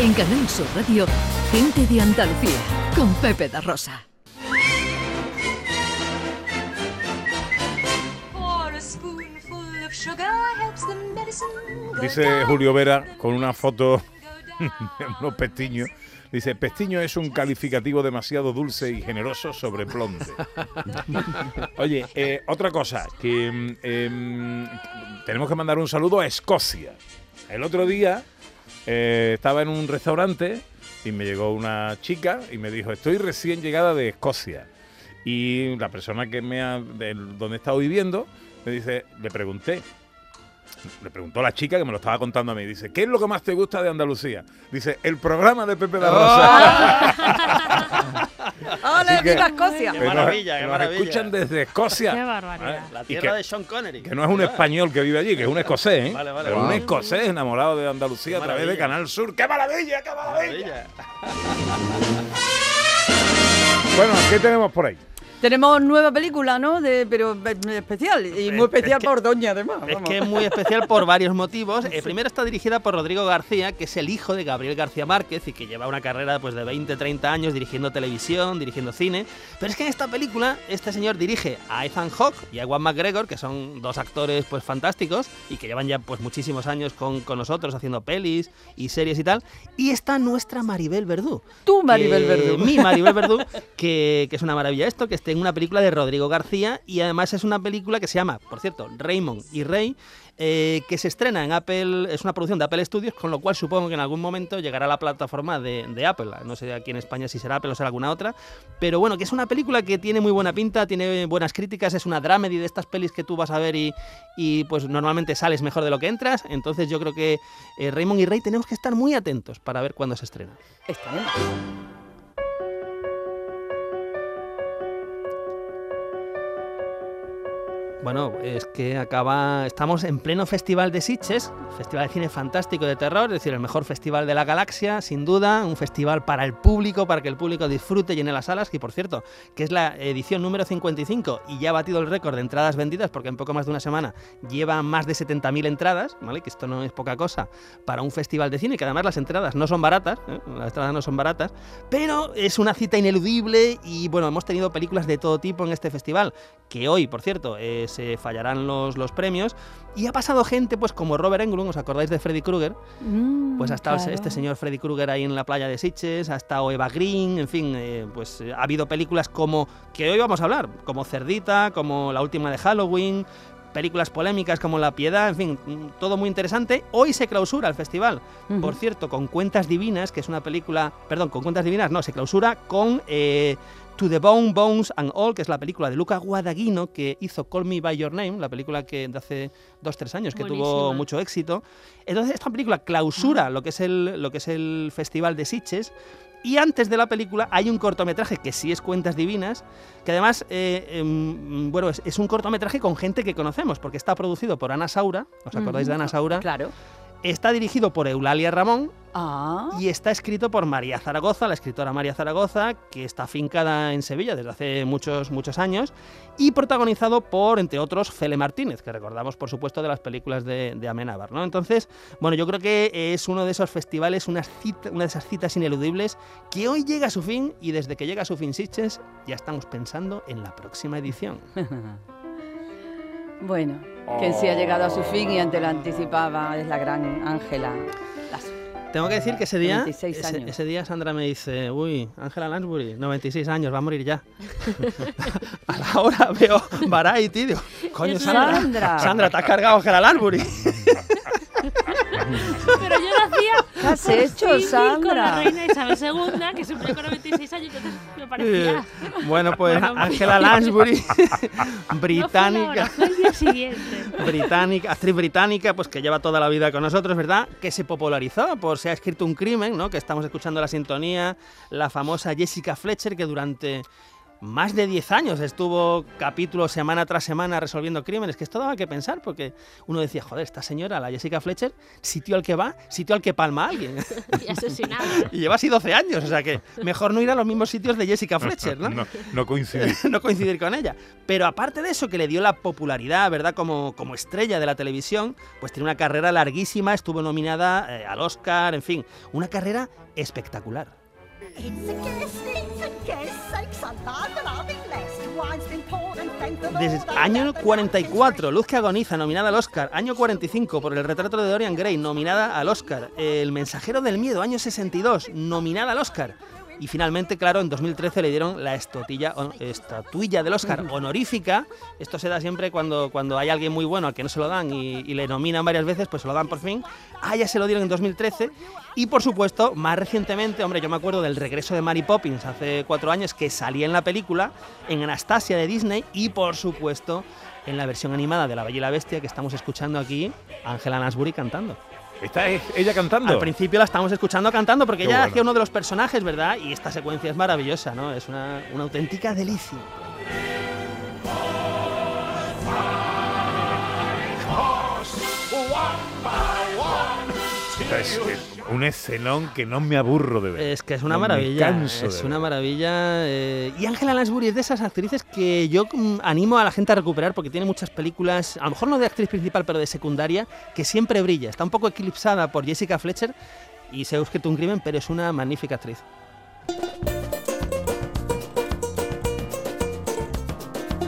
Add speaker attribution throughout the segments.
Speaker 1: En Canal Sur Radio, Gente de Andalucía, con Pepe da Rosa.
Speaker 2: Dice Julio Vera con una foto de unos pestiños. Dice, pestiño es un calificativo demasiado dulce y generoso sobre blonde. Oye, eh, otra cosa, que mm, em, tenemos que mandar un saludo a Escocia. El otro día eh, estaba en un restaurante y me llegó una chica y me dijo, estoy recién llegada de Escocia. Y la persona que me ha, de donde he estado viviendo, me dice, le pregunté, le preguntó la chica que me lo estaba contando a mí. Dice, ¿qué es lo que más te gusta de Andalucía? Dice, el programa de Pepe da Rosa.
Speaker 3: ¡Hola, viva Escocia!
Speaker 4: Qué
Speaker 2: nos-
Speaker 4: maravilla, qué
Speaker 2: nos
Speaker 4: maravilla.
Speaker 2: escuchan desde Escocia.
Speaker 5: Qué barbaridad.
Speaker 4: La
Speaker 2: Y
Speaker 4: tierra
Speaker 2: que-
Speaker 4: de Sean Connery.
Speaker 2: Que no es un español que vive allí, que es un escocés, ¿eh?
Speaker 4: Vale, vale,
Speaker 2: Pero un escocés enamorado de Andalucía a través de. Canal Sur. ¡Qué maravilla, qué maravilla!
Speaker 4: Maravilla.
Speaker 2: Bueno, ¿qué tenemos por ahí?
Speaker 3: Tenemos nueva película, ¿no? De, pero eh, especial. Y muy
Speaker 4: Es-
Speaker 3: especial
Speaker 4: es que-
Speaker 3: por Doña, además.
Speaker 4: Es que es muy especial por varios motivos. Eh, primero está dirigida por Rodrigo García, que es el hijo de Gabriel García Márquez y que lleva una carrera pues, de 20, 30 años dirigiendo televisión, dirigiendo cine. Pero es que en esta película este señor dirige a Ethan Hawke y a Ewan McGregor, que son dos actores pues fantásticos y que llevan ya pues muchísimos años con, con nosotros haciendo pelis y series y tal. Y está nuestra Maribel Verdú.
Speaker 3: Tú, Maribel
Speaker 4: que-
Speaker 3: Verdú.
Speaker 4: Mi Maribel Verdú, que, que es una maravilla esto, que esté en una película de Rodrigo García y además es una película que se llama, por cierto, Raymond y Rey, eh, que se estrena en Apple, es una producción de Apple Studios, con lo cual supongo que en algún momento llegará a la plataforma de, Apple. No sé aquí en España si será Apple o será alguna otra, pero bueno, que es una película que tiene muy buena pinta, tiene buenas críticas, es una dramedy de estas pelis que tú vas a ver y, y, pues normalmente sales mejor de lo que entras, entonces yo creo que eh, Raymond y Rey tenemos que estar muy atentos para ver cuándo se estrena. Bueno, es que acaba. Estamos en pleno festival de Sitges, festival de cine fantástico de terror, es decir, el mejor festival de la galaxia, sin duda, un festival para el público, para que el público disfrute y llene las salas, que por cierto, que es la edición número 55 y ya ha batido el récord de entradas vendidas, porque en poco más de una semana lleva más de 70.000 entradas, ¿vale? Que esto no es poca cosa para un festival de cine, que además las entradas no son baratas, ¿eh? las entradas no son baratas, pero es una cita ineludible y bueno, hemos tenido películas de todo tipo en este festival, que hoy, por cierto, eh, se fallarán los, los premios, y ha pasado gente pues como Robert Englund, ¿os acordáis de Freddy Krueger?
Speaker 3: Mm,
Speaker 4: Pues ha estado
Speaker 3: claro.
Speaker 4: este señor Freddy Krueger ahí en la playa de Sitges, ha estado Eva Green, en fin, eh, pues eh, ha habido películas como que hoy vamos a hablar, como Cerdita, como la última de Halloween, películas polémicas como La Piedad, en fin, mm, todo muy interesante. Hoy se clausura el festival, por cierto, con Cuentas Divinas, que es una película, perdón, con Cuentas Divinas, no, se clausura con eh, To the Bone, Bones and All, que es la película de Luca Guadagnino, que hizo Call Me By Your Name, la película que de hace dos, tres años, que tuvo mucho éxito. Entonces, esta película clausura lo, que es el, lo que es el Festival de Sitges. Y antes de la película hay un cortometraje que sí es Cuentas Divinas, que además, eh, em, bueno, es, es un cortometraje con gente que conocemos, porque está producido por Ana Saura, ¿os acordáis de Ana Saura?
Speaker 3: Claro.
Speaker 4: Está dirigido por Eulalia Ramón
Speaker 3: Ah,
Speaker 4: y está escrito por María Zaragoza, la escritora María Zaragoza, que está afincada en Sevilla desde hace muchos, muchos años, y protagonizado por, entre otros, Fele Martínez, que recordamos, por supuesto, de las películas de, de Amenábar, ¿no? Entonces, bueno, yo creo que es uno de esos festivales, una, cita- una de esas citas ineludibles, que hoy llega a su fin, y desde que llega a su fin Sitges, ya estamos pensando en la próxima edición.
Speaker 3: bueno, que sí ha llegado a su fin y antes lo anticipaba es la gran Ángela.
Speaker 4: Tengo que decir que ese día,
Speaker 3: 96
Speaker 4: ese, ese día Sandra me dice, uy, Ángela Lansbury, 96 años, va a morir ya. a la hora veo Variety, digo, coño, Sandra,
Speaker 3: Sandra.
Speaker 4: Sandra, te has cargado a Ángela Lansbury.
Speaker 3: Has hecho,
Speaker 5: con la
Speaker 3: Sandra?
Speaker 5: reina Isabel II, que se murió con 96 años, entonces me parecía...
Speaker 4: bueno, pues
Speaker 5: Bueno,
Speaker 4: Ángela Lansbury,
Speaker 5: No fue la
Speaker 4: británica.
Speaker 5: hora, fue el día siguiente.
Speaker 4: británica, actriz británica, pues que lleva toda la vida con nosotros, ¿verdad? Que se popularizó por Se ha escrito un crimen, ¿no? Que estamos escuchando la sintonía, la famosa Jessica Fletcher, que durante más de 10 años estuvo capítulo semana tras semana resolviendo crímenes, que esto daba que pensar, porque uno decía, joder, esta señora, la Jessica Fletcher, sitio al que va, sitio al que palma a alguien.
Speaker 5: Y asesinado.
Speaker 4: y lleva así 12 años, o sea que mejor no ir a los mismos sitios de Jessica Fletcher, ¿no?
Speaker 2: No, no coincidir.
Speaker 4: no coincidir con ella. Pero aparte de eso, que le dio la popularidad, ¿verdad? Como, como estrella de la televisión, pues tiene una carrera larguísima, estuvo nominada eh, al Oscar, en fin, una carrera espectacular.
Speaker 6: It's a guess, it's a guess.
Speaker 4: Año
Speaker 6: never
Speaker 4: 44, Luz que agoniza, nominada al Oscar. Año 45, por el retrato de Dorian Gray, nominada al Oscar. El mensajero del miedo, año 62, nominada al Oscar. Y finalmente, claro, en 2013 le dieron la estotilla, estatuilla del Oscar honorífica. Esto se da siempre cuando, cuando hay alguien muy bueno al que no se lo dan y, y le nominan varias veces, pues se lo dan por fin. Ah, ya se lo dieron en 2013. Y por supuesto, más recientemente, hombre, yo me acuerdo del regreso de Mary Poppins hace cuatro años que salía en la película, en Anastasia de Disney y por supuesto en la versión animada de La Bella y la Bestia que estamos escuchando aquí, Angela Lansbury cantando.
Speaker 2: ¿Está e- ella cantando?
Speaker 4: Al principio la estamos escuchando cantando porque
Speaker 2: Qué
Speaker 4: ella
Speaker 2: bueno.
Speaker 4: hacía uno de los personajes, ¿verdad? Y esta secuencia es maravillosa, ¿no? Es una, una auténtica delicia.
Speaker 2: Es un escenón que no me aburro de ver.
Speaker 4: Es que es una
Speaker 2: No
Speaker 4: maravilla. Es una
Speaker 2: ver.
Speaker 4: maravilla. eh, Y Angela Lansbury es de esas actrices que yo mm, animo a la gente a recuperar porque tiene muchas películas, a lo mejor no de actriz principal, pero de secundaria, que siempre brilla. Está un poco eclipsada por Jessica Fletcher y se ha escrito un crimen, pero es una magnífica actriz.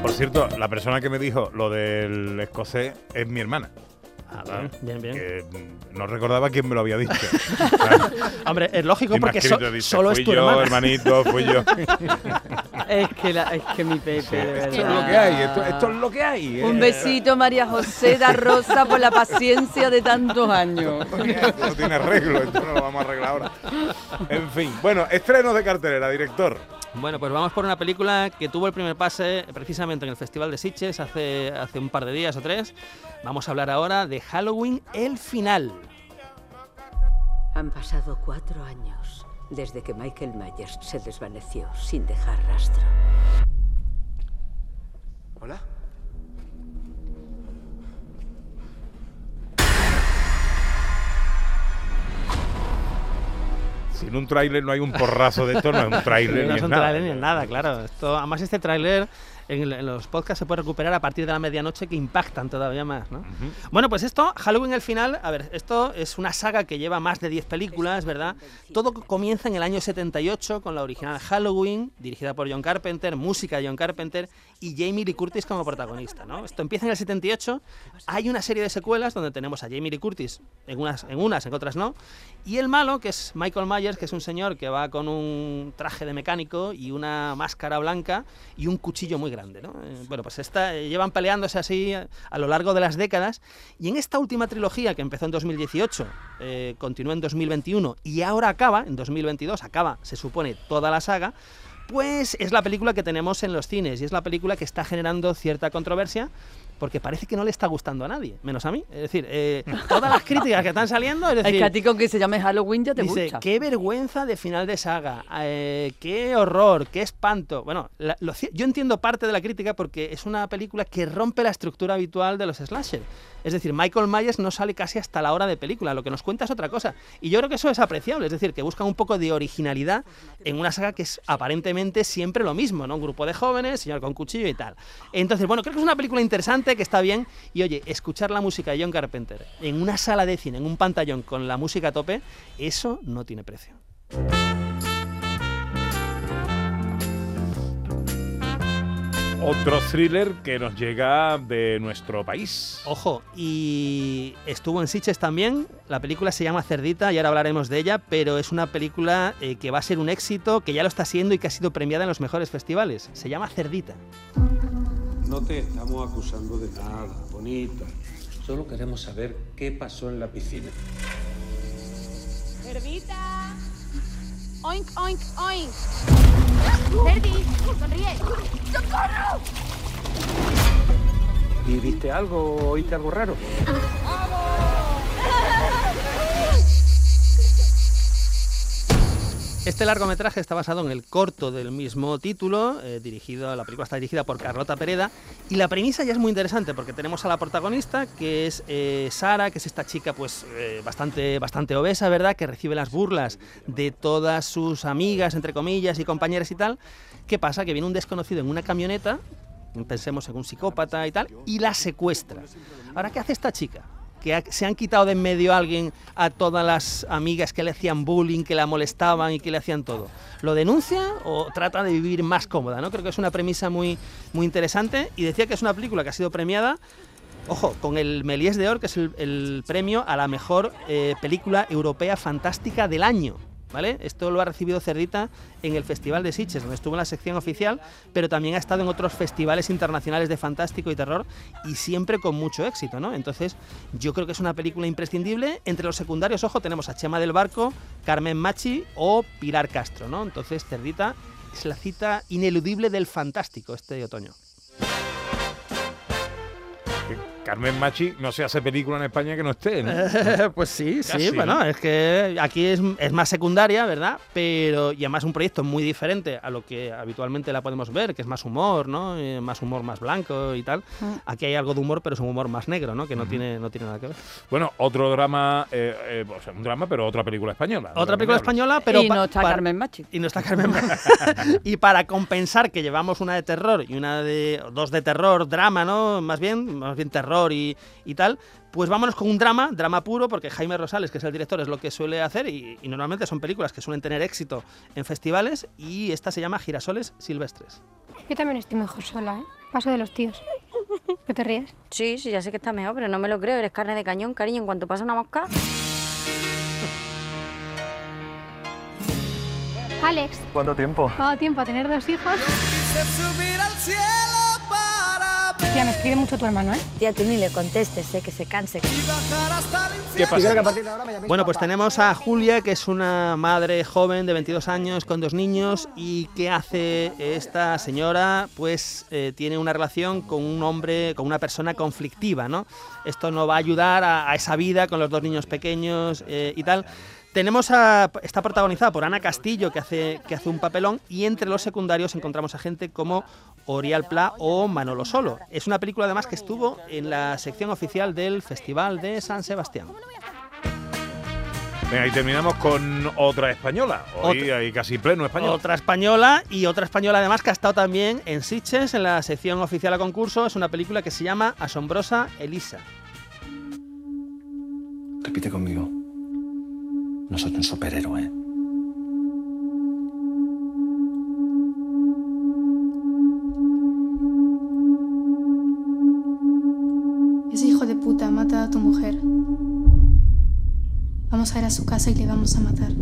Speaker 2: Por cierto, la persona que me dijo lo del escocés es mi hermana.
Speaker 4: Ah,
Speaker 2: Ah,
Speaker 4: bien, bien.
Speaker 2: Que mm, no recordaba quién me lo había dicho. Claro,
Speaker 4: Hombre, es lógico porque so-
Speaker 2: dice,
Speaker 4: solo
Speaker 2: fui
Speaker 4: es tu
Speaker 2: yo,
Speaker 4: hermana.
Speaker 2: hermanito, fui yo.
Speaker 3: Es que, la- es que mi Pepe, de verdad.
Speaker 2: esto es lo que hay, esto, esto es lo que hay. ¿eh?
Speaker 3: Un besito, María José da Rosa, por la paciencia de tantos años.
Speaker 2: Esto no tiene arreglo, esto no lo vamos a arreglar ahora. En fin, bueno, estrenos de cartelera, director.
Speaker 4: Bueno, pues vamos por una película que tuvo el primer pase precisamente en el Festival de Sitges hace, hace un par de días o tres. Vamos a hablar ahora de Halloween, el final.
Speaker 7: Han pasado cuatro años desde que Michael Myers se desvaneció sin dejar rastro.
Speaker 8: Hola.
Speaker 2: Sin un tráiler no hay un porrazo de esto, no es un tráiler
Speaker 4: no es
Speaker 2: es
Speaker 4: un tráiler ni nada, claro. Esto, además, este tráiler en, en los podcasts se puede recuperar a partir de la medianoche que impactan todavía más, ¿no? Bueno, pues esto, Halloween el final, a ver, esto es una saga que lleva más de 10 películas, ¿verdad? Todo comienza en el año 78 con la original Halloween, dirigida por John Carpenter, música de John Carpenter y Jamie Lee Curtis como protagonista, ¿no? Esto empieza en el 78, hay una serie de secuelas donde tenemos a Jamie Lee Curtis en unas, en unas, en otras no, y el malo, que es Michael Myers, que es un señor que va con un traje de mecánico y una máscara blanca y un cuchillo muy grande, ¿no? Eh, bueno, pues esta, eh, llevan peleándose así a, a lo largo de las décadas y en esta última trilogía que empezó en 2018, eh, continuó en 2021 y ahora acaba, en 2022, acaba, se supone, toda la saga, pues es la película que tenemos en los cines y es la película que está generando cierta controversia porque parece que no le está gustando a nadie, menos a mí. Es decir, eh, todas las críticas que están saliendo, es decir,
Speaker 3: Es que a ti con que se llame Halloween ya te
Speaker 4: Dice,
Speaker 3: gusta.
Speaker 4: qué vergüenza de final de saga, eh, qué horror, qué espanto. Bueno, la- lo ci- yo entiendo parte de la crítica porque es una película que rompe la estructura habitual de los slasher. Es decir, Michael Myers no sale casi hasta la hora de película, lo que nos cuenta es otra cosa. Y yo creo que eso es apreciable, es decir, que buscan un poco de originalidad en una saga que es aparentemente siempre lo mismo, ¿no? Un grupo de jóvenes, señor con cuchillo y tal. Entonces, bueno, creo que es una película interesante, que está bien. Y oye, escuchar la música de John Carpenter en una sala de cine, en un pantallón con la música a tope, eso no tiene precio.
Speaker 2: Otro thriller que nos llega de nuestro país.
Speaker 4: Ojo, y estuvo en Sitges también. La película se llama Cerdita y ahora hablaremos de ella, pero es una película eh, que va a ser un éxito, que ya lo está siendo y que ha sido premiada en los mejores festivales. Se llama Cerdita.
Speaker 9: No te estamos acusando de nada, bonita.
Speaker 10: Solo queremos saber qué pasó en la piscina.
Speaker 5: Cerdita. Oink, oink, oink. Cerdi, sonríe.
Speaker 10: ¿Y viste algo? ¿Oíste algo raro?
Speaker 4: Esta Este largometraje está basado en el corto del mismo título, eh, dirigido, la película está dirigida por Carlota Pereda, y la premisa ya es muy interesante porque tenemos a la protagonista, que es eh, Sara, que es esta chica pues eh, bastante, bastante obesa, ¿verdad?, que recibe las burlas de todas sus amigas, entre comillas, y compañeras y tal. ¿Qué pasa? Que viene un desconocido en una camioneta, pensemos en un psicópata y tal, y la secuestra. Ahora, ¿qué hace esta chica? Que se han quitado de en medio a alguien a todas las amigas que le hacían bullying, que la molestaban y que le hacían todo. ¿Lo denuncia o trata de vivir más cómoda? ¿no? Creo que es una premisa muy, muy interesante y decía que es una película que ha sido premiada, ojo, con el Méliès d'Or, que es el, el premio a la mejor eh, película europea fantástica del año. Esto lo ha recibido Cerdita en el Festival de Sitges, donde estuvo en la sección oficial, pero también ha estado en otros festivales internacionales de fantástico y terror y siempre con mucho éxito, ¿no? Entonces, yo creo que es una película imprescindible. Entre los secundarios, ojo, tenemos a Chema del Barco, Carmen Machi o Pilar Castro, ¿no? Entonces, Cerdita es la cita ineludible del fantástico este otoño.
Speaker 2: Carmen Machi no se hace película en España que no esté, ¿no?
Speaker 4: pues sí,
Speaker 2: Casi,
Speaker 4: sí, bueno,
Speaker 2: ¿no?
Speaker 4: es que aquí es, es más secundaria, ¿verdad? Pero, y además un proyecto muy diferente a lo que habitualmente la podemos ver, que es más humor, ¿no? Eh, más humor más blanco y tal. Aquí hay algo de humor, pero es un humor más negro, ¿no? Que no, tiene, no tiene nada que ver.
Speaker 2: Bueno, otro drama, eh, eh, o sea, un drama, pero otra película española.
Speaker 4: Otra película española, pero...
Speaker 3: y no está Carmen Machi.
Speaker 4: Y no está Carmen Machi. y para compensar que llevamos una de terror y una de... dos de terror, drama, ¿no? Más bien, más bien terror y, y tal, pues vámonos con un drama, drama puro, porque Jaime Rosales, que es el director, es lo que suele hacer y, y normalmente son películas que suelen tener éxito en festivales y esta se llama Girasoles Silvestres.
Speaker 8: Yo también estoy mejor sola, ¿eh? Paso de los tíos. ¿Qué te ríes?
Speaker 11: Sí, sí, ya sé que está mejor, pero no me lo creo. Eres carne de cañón, cariño. En cuanto pasa una mosca.
Speaker 8: Alex,
Speaker 10: ¿Cuánto tiempo?
Speaker 8: ¿cuánto tiempo a tener dos hijos? Tía, me escribe mucho tu hermano, ¿eh?
Speaker 11: Tía, tú ni le contestes, sé que se canse.
Speaker 2: ¿Qué pasa?
Speaker 4: Bueno, pues tenemos a Julia, que es una madre joven de 22 años con dos niños y ¿qué hace esta señora? Pues eh, tiene una relación con un hombre, con una persona conflictiva, ¿no? Esto no va a ayudar a, a esa vida con los dos niños pequeños eh, y tal. Tenemos a, está protagonizada por Ana Castillo, que hace, que hace un papelón, y entre los secundarios encontramos a gente como Orial Pla o Manolo Solo. Es una película además que estuvo en la sección oficial del Festival de San Sebastián.
Speaker 2: Venga, y terminamos con otra española. Hoy
Speaker 4: Otra.
Speaker 2: hay casi pleno español.
Speaker 4: Otra española y otra española además que ha estado también en Sitges en la sección oficial a concurso. Es una película que se llama Asombrosa Elisa.
Speaker 12: Repite conmigo. No soy un superhéroe.
Speaker 8: Ese hijo de puta ha matado a tu mujer. Vamos a ir a su casa y le vamos a matar.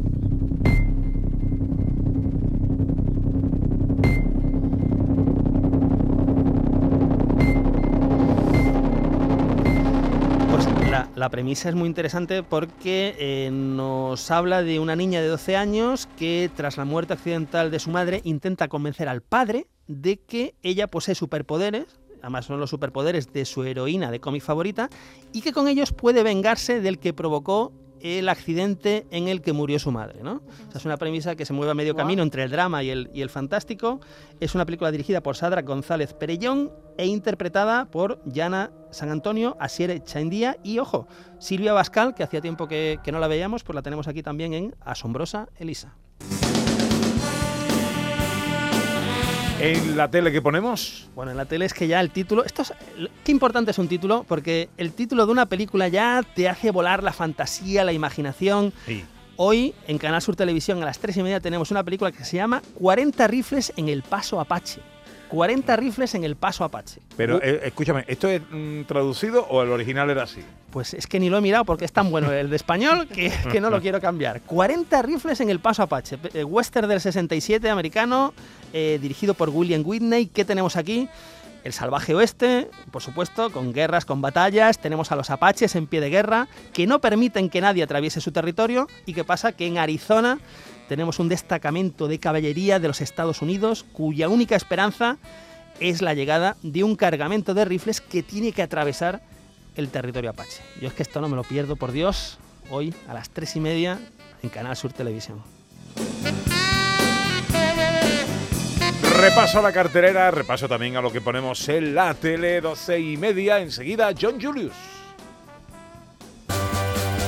Speaker 4: La, premisa es muy interesante porque eh, nos habla de una niña de 12 años que tras la muerte accidental de su madre intenta convencer al padre de que ella posee superpoderes, además son los superpoderes de su heroína de cómic favorita, y que con ellos puede vengarse del que provocó el accidente en el que murió su madre. ¿no? O sea, es una premisa que se mueve a medio camino entre el drama y el, y el fantástico. Es una película dirigida por Sadra González Perellón e interpretada por Yana San Antonio, Asiere Chaindía y, ojo, Silvia Bascal, que hacía tiempo que, que no la veíamos, pues la tenemos aquí también en Asombrosa Elisa.
Speaker 2: En la tele que ponemos,
Speaker 4: Bueno, en la tele es que ya el título. Esto es, qué importante es un título, porque el título de una película ya te hace volar la fantasía, la imaginación.
Speaker 2: sí.
Speaker 4: Hoy en Canal Sur Televisión a las 3 y media tenemos una película que se llama 40 rifles en el Paso Apache. 40 rifles en el Paso Apache.
Speaker 2: Pero
Speaker 4: Uh,
Speaker 2: eh, escúchame, ¿esto es mm, traducido o el original era así?
Speaker 4: Pues es que ni lo he mirado porque es tan bueno el de español que, que no lo quiero cambiar. 40 rifles en el Paso Apache. eh, Western del 67 americano, eh, dirigido por William Whitney. ¿Qué tenemos aquí? El salvaje oeste, por supuesto, con guerras, con batallas. Tenemos a los apaches en pie de guerra, que no permiten que nadie atraviese su territorio. ¿Y qué pasa? Que en Arizona tenemos un destacamento de caballería de los Estados Unidos cuya única esperanza es la llegada de un cargamento de rifles que tiene que atravesar el territorio apache. Yo es que esto no me lo pierdo, por Dios, hoy a las tres y media en Canal Sur Televisión.
Speaker 2: Repaso a la carterera, repaso también a lo que ponemos en la tele, 12 y media, enseguida John Julius.